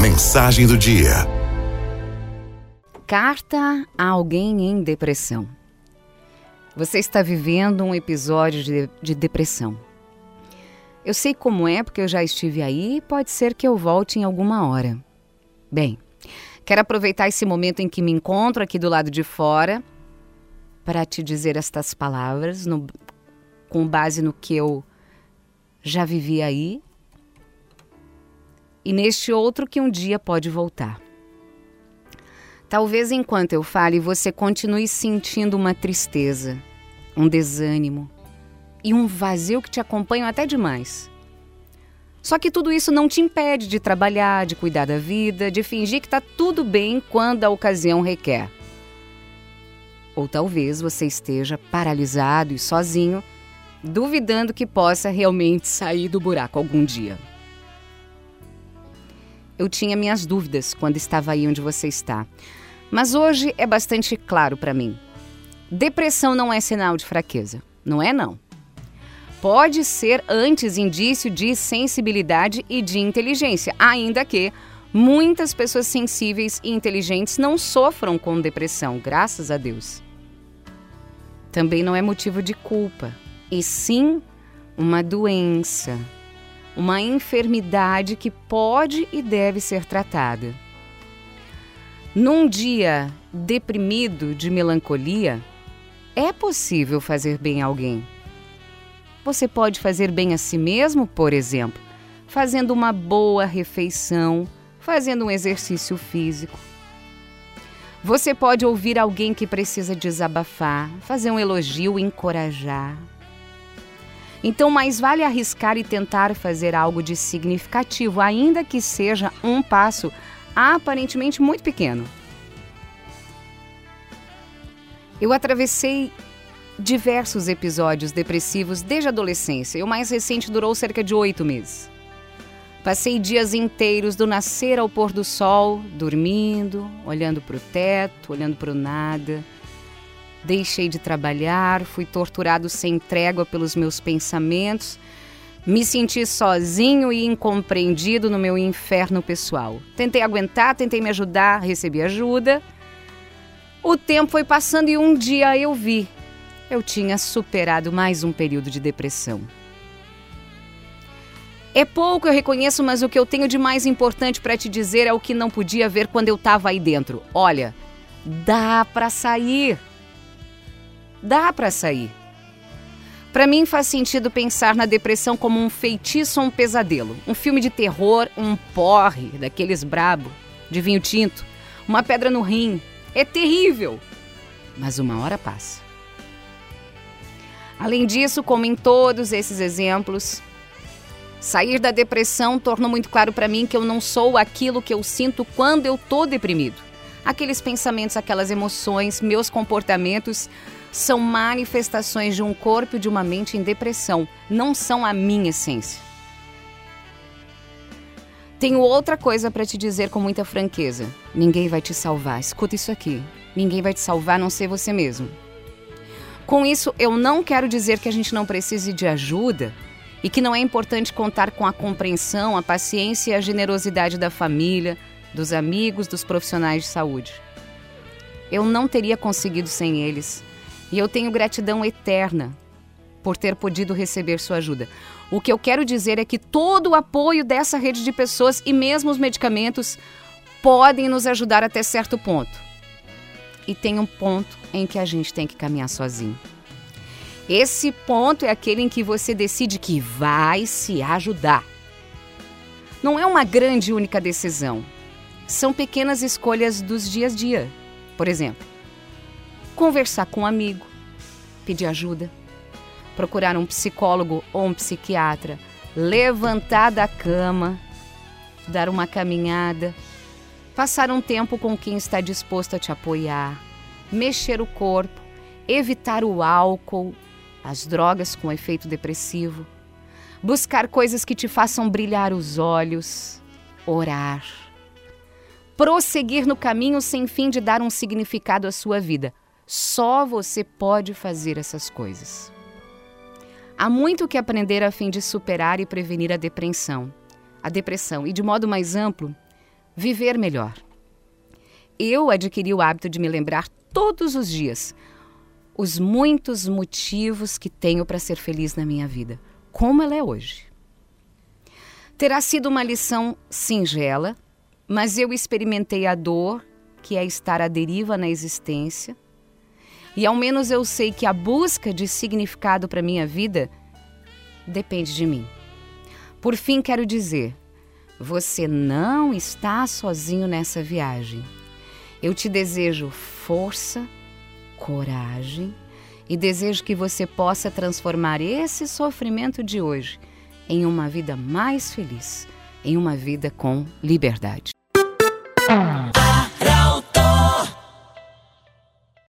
Mensagem do dia. Carta a alguém em depressão. Você está vivendo um episódio de, de depressão. Eu sei como é porque eu já estive aí e pode ser que eu volte em alguma hora. Bem, quero aproveitar esse momento em que me encontro aqui do lado de fora para te dizer estas palavras no, com base no que eu já vivi aí e neste outro que um dia pode voltar. Talvez enquanto eu fale você continue sentindo uma tristeza, um desânimo, e um vazio que te acompanham até demais. Só que tudo isso não te impede de trabalhar, de cuidar da vida, de fingir que está tudo bem quando a ocasião requer. Ou talvez você esteja paralisado e sozinho, duvidando que possa realmente sair do buraco algum dia. Eu tinha minhas dúvidas quando estava aí onde você está, mas hoje é bastante claro para mim. Depressão não é sinal de fraqueza, não é não pode ser antes indício de sensibilidade e de inteligência, ainda que muitas pessoas sensíveis e inteligentes não sofram com depressão, graças a Deus. Também não é motivo de culpa, e sim uma doença, uma enfermidade que pode e deve ser tratada. Num dia deprimido de melancolia, é possível fazer bem a alguém você pode fazer bem a si mesmo, por exemplo, fazendo uma boa refeição, fazendo um exercício físico. Você pode ouvir alguém que precisa desabafar, fazer um elogio, encorajar. Então, mais vale arriscar e tentar fazer algo de significativo, ainda que seja um passo aparentemente muito pequeno. Eu atravessei diversos episódios depressivos desde a adolescência e o mais recente durou cerca de oito meses. Passei dias inteiros do nascer ao pôr do sol, dormindo, olhando para o teto, olhando para o nada. Deixei de trabalhar, fui torturado sem trégua pelos meus pensamentos, me senti sozinho e incompreendido no meu inferno pessoal. Tentei aguentar, tentei me ajudar, recebi ajuda. O tempo foi passando e um dia eu vi eu tinha superado mais um período de depressão. É pouco, eu reconheço, mas o que eu tenho de mais importante para te dizer é o que não podia ver quando eu estava aí dentro. Olha, dá para sair. Dá para sair. Para mim faz sentido pensar na depressão como um feitiço ou um pesadelo, um filme de terror, um porre daqueles brabo, de vinho tinto, uma pedra no rim. É terrível. Mas uma hora passa. Além disso, como em todos esses exemplos, sair da depressão tornou muito claro para mim que eu não sou aquilo que eu sinto quando eu tô deprimido. Aqueles pensamentos, aquelas emoções, meus comportamentos são manifestações de um corpo e de uma mente em depressão, não são a minha essência. Tenho outra coisa para te dizer com muita franqueza. Ninguém vai te salvar. Escuta isso aqui. Ninguém vai te salvar a não ser você mesmo. Com isso, eu não quero dizer que a gente não precise de ajuda e que não é importante contar com a compreensão, a paciência e a generosidade da família, dos amigos, dos profissionais de saúde. Eu não teria conseguido sem eles e eu tenho gratidão eterna por ter podido receber sua ajuda. O que eu quero dizer é que todo o apoio dessa rede de pessoas e mesmo os medicamentos podem nos ajudar até certo ponto e tem um ponto em que a gente tem que caminhar sozinho. Esse ponto é aquele em que você decide que vai se ajudar. Não é uma grande única decisão. São pequenas escolhas dos dias a dia. Por exemplo, conversar com um amigo, pedir ajuda, procurar um psicólogo ou um psiquiatra, levantar da cama, dar uma caminhada, Passar um tempo com quem está disposto a te apoiar, mexer o corpo, evitar o álcool, as drogas com efeito depressivo, buscar coisas que te façam brilhar os olhos, orar, prosseguir no caminho sem fim de dar um significado à sua vida. Só você pode fazer essas coisas. Há muito que aprender a fim de superar e prevenir a depressão. A depressão e de modo mais amplo, viver melhor. Eu adquiri o hábito de me lembrar todos os dias os muitos motivos que tenho para ser feliz na minha vida, como ela é hoje. Terá sido uma lição singela, mas eu experimentei a dor que é estar à deriva na existência. E ao menos eu sei que a busca de significado para minha vida depende de mim. Por fim, quero dizer, você não está sozinho nessa viagem. Eu te desejo força, coragem e desejo que você possa transformar esse sofrimento de hoje em uma vida mais feliz, em uma vida com liberdade.